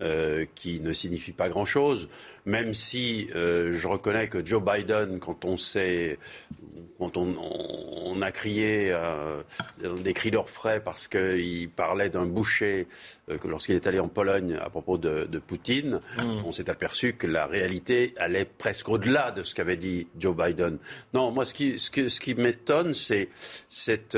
euh, qui ne signifie pas grand-chose, même si euh, je reconnais que Joe Biden, quand on s'est, quand on, on- on a crié euh, des cris d'orfraie parce qu'il parlait d'un boucher lorsqu'il est allé en Pologne à propos de, de Poutine, on s'est aperçu que la réalité allait presque au-delà de ce qu'avait dit Joe Biden. Non, moi, ce qui, ce que- ce qui m'étonne, c'est cette.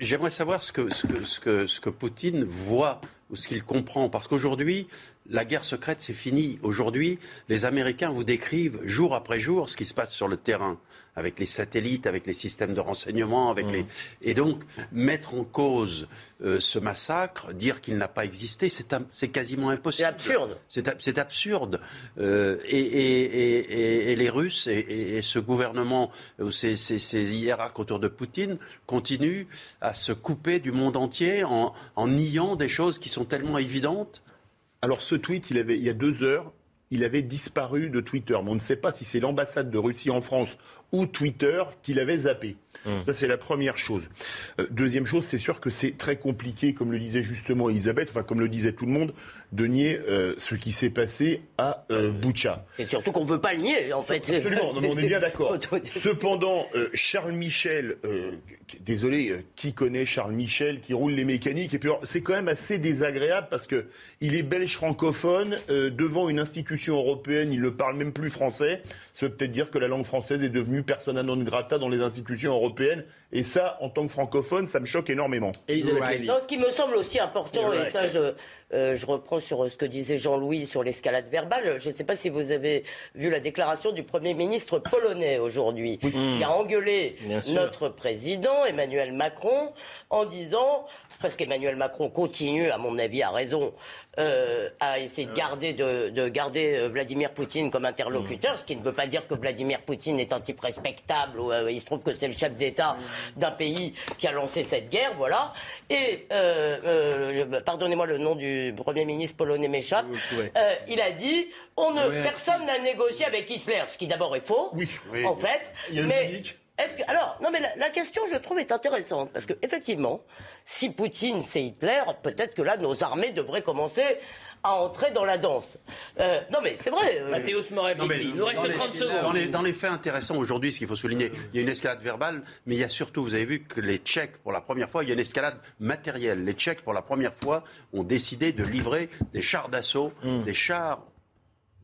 J'aimerais savoir ce que, ce, que, ce, que, ce que Poutine voit ou ce qu'il comprend. Parce qu'aujourd'hui, la guerre secrète, c'est fini. Aujourd'hui, les Américains vous décrivent jour après jour ce qui se passe sur le terrain, avec les satellites, avec les systèmes de renseignement, avec les... Et donc, mettre en cause euh, ce massacre, dire qu'il n'a pas existé, c'est un- quasiment impossible. C'est absurde. C'est ab- c'est absurde. Euh, et, et- et- et- et les Russes et, ce gouvernement, ou ces, ces- ces hiérarques autour de Poutine, continuent à se couper du monde entier en, en niant des choses qui sont tellement évidentes. Alors ce tweet, il, avait, il y a deux heures, il avait disparu de Twitter. Mais on ne sait pas si c'est l'ambassade de Russie en France ou Twitter qu'il avait zappé. Mmh. Ça, c'est la première chose. Euh, deuxième chose, c'est sûr que c'est très compliqué, comme le disait justement Elisabeth, enfin comme le disait tout le monde, de nier euh, ce qui s'est passé à euh, Boucha. C'est surtout qu'on ne veut pas le nier, en fait. Absolument, on est bien d'accord. [LAUGHS] Cependant, Charles Michel, désolé, qui connaît Charles Michel, qui roule les mécaniques, et puis c'est quand même assez désagréable parce que il est belge francophone, devant une institution européenne, il ne parle même plus français. Ça veut peut-être dire que la langue française est devenue persona non grata dans les institutions européennes. Et ça, en tant que francophone, ça me choque énormément. ce qui me semble aussi important, et ça, je, euh, je reprends sur ce que disait Jean-Louis sur l'escalade verbale. Je ne sais pas si vous avez vu la déclaration du Premier ministre polonais aujourd'hui, qui a engueulé notre président Emmanuel Macron en disant, parce qu'Emmanuel Macron continue, à mon avis, à raison, euh, à essayer de garder, de, garder euh, Vladimir Poutine comme interlocuteur, ce qui ne veut pas dire que Vladimir Poutine est un type respectable. Ou, il se trouve que c'est le chef d'État d'un pays qui a lancé cette guerre, voilà. Et pardonnez-moi le nom du Premier ministre polonais m'échappe, euh, il a dit on ne, personne n'a négocié avec Hitler, ce qui d'abord est faux, en fait. mais est-ce que, alors, non, mais la, question, je trouve, est intéressante. Parce que, effectivement, si Poutine, c'est Hitler, peut-être que là, nos armées devraient commencer à entrer dans la danse. Euh, non, mais c'est vrai. Euh... Mathéos il nous reste 30 secondes. Dans les, dans les, faits intéressants aujourd'hui, ce qu'il faut souligner, il y a une escalade verbale, mais il y a surtout, vous avez vu que les Tchèques, pour la première fois, il y a une escalade matérielle. Les Tchèques, pour la première fois, ont décidé de livrer des chars d'assaut, hmm. des chars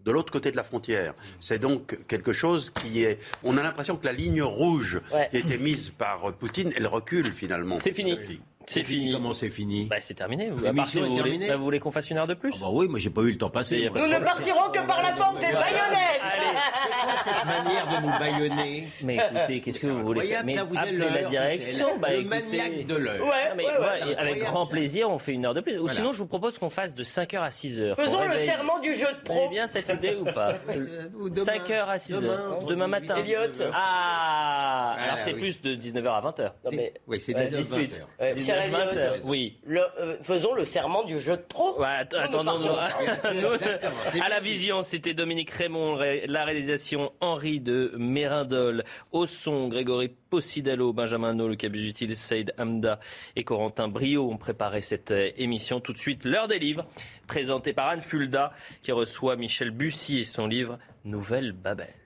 de l'autre côté de la frontière. C'est donc quelque chose qui est. On a l'impression que la ligne rouge qui a été mise par Poutine, elle recule finalement. C'est fini. C'est fini. Comment c'est fini bah, C'est terminé. Vous, vous, voulez, bah, vous voulez qu'on fasse une heure de plus ah bah Oui, moi j'ai pas eu le temps passer. Nous ne partirons que par la porte des baïonnettes Allez, cette manière de nous baïonner Mais écoutez, qu'est-ce que vous voulez faire Mais vous appelez la direction, bah, le maniaque de l'heure. Ouais, avec grand plaisir, on fait une heure de plus. Ou sinon, je vous propose qu'on fasse de 5h à 6h. Faisons le serment du jeu de pro. bien cette idée ou pas [LAUGHS] 5h à 6h. Demain matin. Elliot. Ah Alors c'est plus de 19h à 20h. Oui, c'est 19h à 20h oui. Euh, faisons le serment du jeu de attends, non, non. à la vision, c'était Dominique Raymond, la réalisation Henri de Mérindol, au son Grégory Possidalo, Benjamin No, le cabus utile, Saïd Hamda et Corentin Brio ont préparé cette euh, émission. Tout de suite, l'heure des livres, présenté par Anne Fulda, qui reçoit Michel Bussy et son livre Nouvelle Babel.